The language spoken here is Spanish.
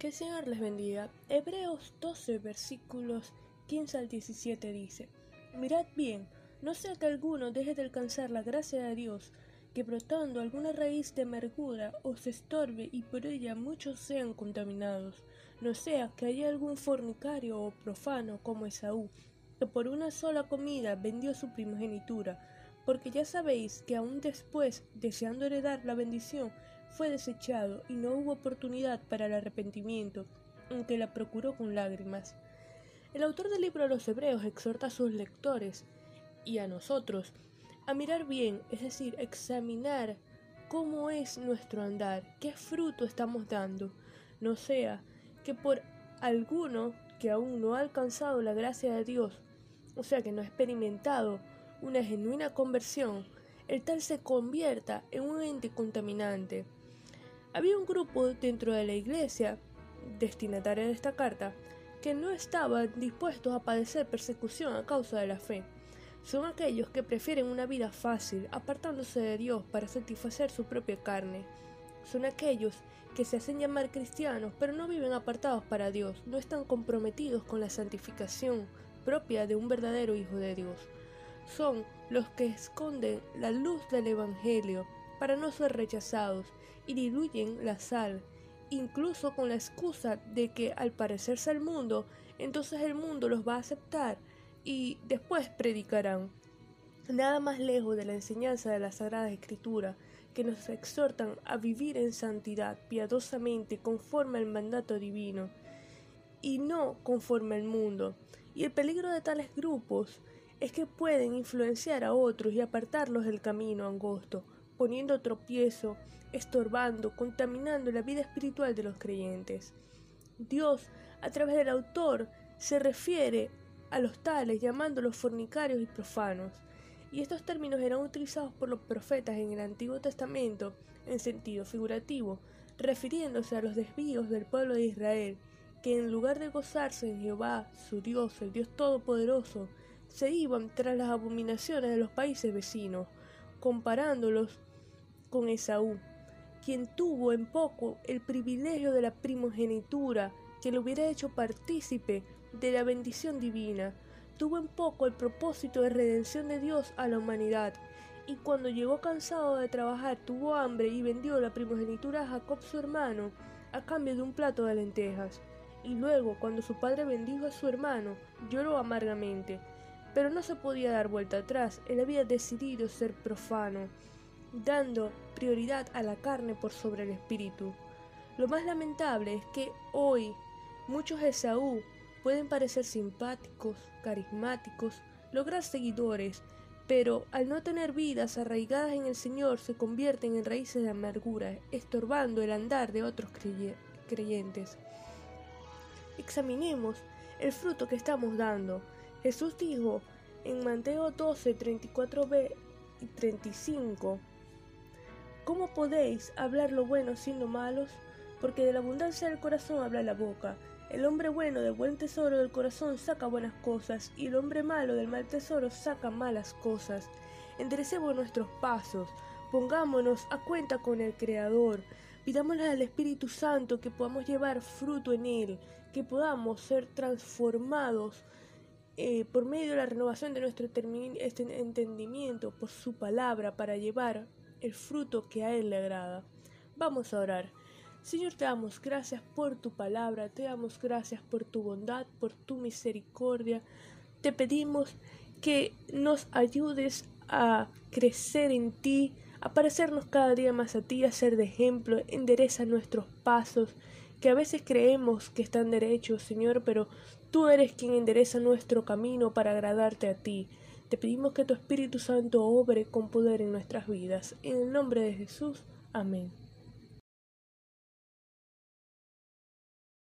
Que el Señor les bendiga. Hebreos 12, versículos 15 al 17 dice, Mirad bien, no sea que alguno deje de alcanzar la gracia de Dios, que brotando alguna raíz de amargura os estorbe y por ella muchos sean contaminados, no sea que haya algún fornicario o profano como Esaú, que por una sola comida vendió su primogenitura, porque ya sabéis que aun después, deseando heredar la bendición, fue desechado y no hubo oportunidad para el arrepentimiento, aunque la procuró con lágrimas. El autor del libro de los Hebreos exhorta a sus lectores y a nosotros a mirar bien, es decir, examinar cómo es nuestro andar, qué fruto estamos dando, no sea que por alguno que aún no ha alcanzado la gracia de Dios, o sea que no ha experimentado una genuina conversión, el tal se convierta en un ente contaminante. Había un grupo dentro de la iglesia, destinataria de esta carta, que no estaban dispuestos a padecer persecución a causa de la fe. Son aquellos que prefieren una vida fácil, apartándose de Dios para satisfacer su propia carne. Son aquellos que se hacen llamar cristianos, pero no viven apartados para Dios, no están comprometidos con la santificación propia de un verdadero Hijo de Dios. Son los que esconden la luz del Evangelio, para no ser rechazados y diluyen la sal, incluso con la excusa de que al parecerse al mundo, entonces el mundo los va a aceptar y después predicarán. Nada más lejos de la enseñanza de la Sagrada Escritura, que nos exhortan a vivir en santidad piadosamente conforme al mandato divino, y no conforme al mundo. Y el peligro de tales grupos es que pueden influenciar a otros y apartarlos del camino angosto, poniendo tropiezo, estorbando, contaminando la vida espiritual de los creyentes. Dios, a través del autor, se refiere a los tales llamándolos fornicarios y profanos, y estos términos eran utilizados por los profetas en el Antiguo Testamento en sentido figurativo, refiriéndose a los desvíos del pueblo de Israel, que en lugar de gozarse en Jehová, su Dios, el Dios Todopoderoso, se iban tras las abominaciones de los países vecinos, comparándolos con Esaú, quien tuvo en poco el privilegio de la primogenitura que le hubiera hecho partícipe de la bendición divina, tuvo en poco el propósito de redención de Dios a la humanidad, y cuando llegó cansado de trabajar tuvo hambre y vendió la primogenitura a Jacob su hermano a cambio de un plato de lentejas. Y luego, cuando su padre bendijo a su hermano, lloró amargamente. Pero no se podía dar vuelta atrás, él había decidido ser profano dando prioridad a la carne por sobre el espíritu. Lo más lamentable es que hoy muchos Esaú pueden parecer simpáticos, carismáticos, lograr seguidores, pero al no tener vidas arraigadas en el Señor se convierten en raíces de amargura, estorbando el andar de otros creyentes. Examinemos el fruto que estamos dando. Jesús dijo en Mateo 12, 34b y 35, ¿Cómo podéis hablar lo bueno siendo malos? Porque de la abundancia del corazón habla la boca. El hombre bueno del buen tesoro del corazón saca buenas cosas, y el hombre malo del mal tesoro saca malas cosas. Enderecemos nuestros pasos, pongámonos a cuenta con el Creador, pidámosle al Espíritu Santo que podamos llevar fruto en Él, que podamos ser transformados eh, por medio de la renovación de nuestro este entendimiento por su palabra para llevar el fruto que a Él le agrada. Vamos a orar. Señor, te damos gracias por tu palabra, te damos gracias por tu bondad, por tu misericordia. Te pedimos que nos ayudes a crecer en ti, a parecernos cada día más a ti, a ser de ejemplo, endereza nuestros pasos, que a veces creemos que están derechos, Señor, pero tú eres quien endereza nuestro camino para agradarte a ti. Te pedimos que tu Espíritu Santo obre con poder en nuestras vidas. En el nombre de Jesús. Amén.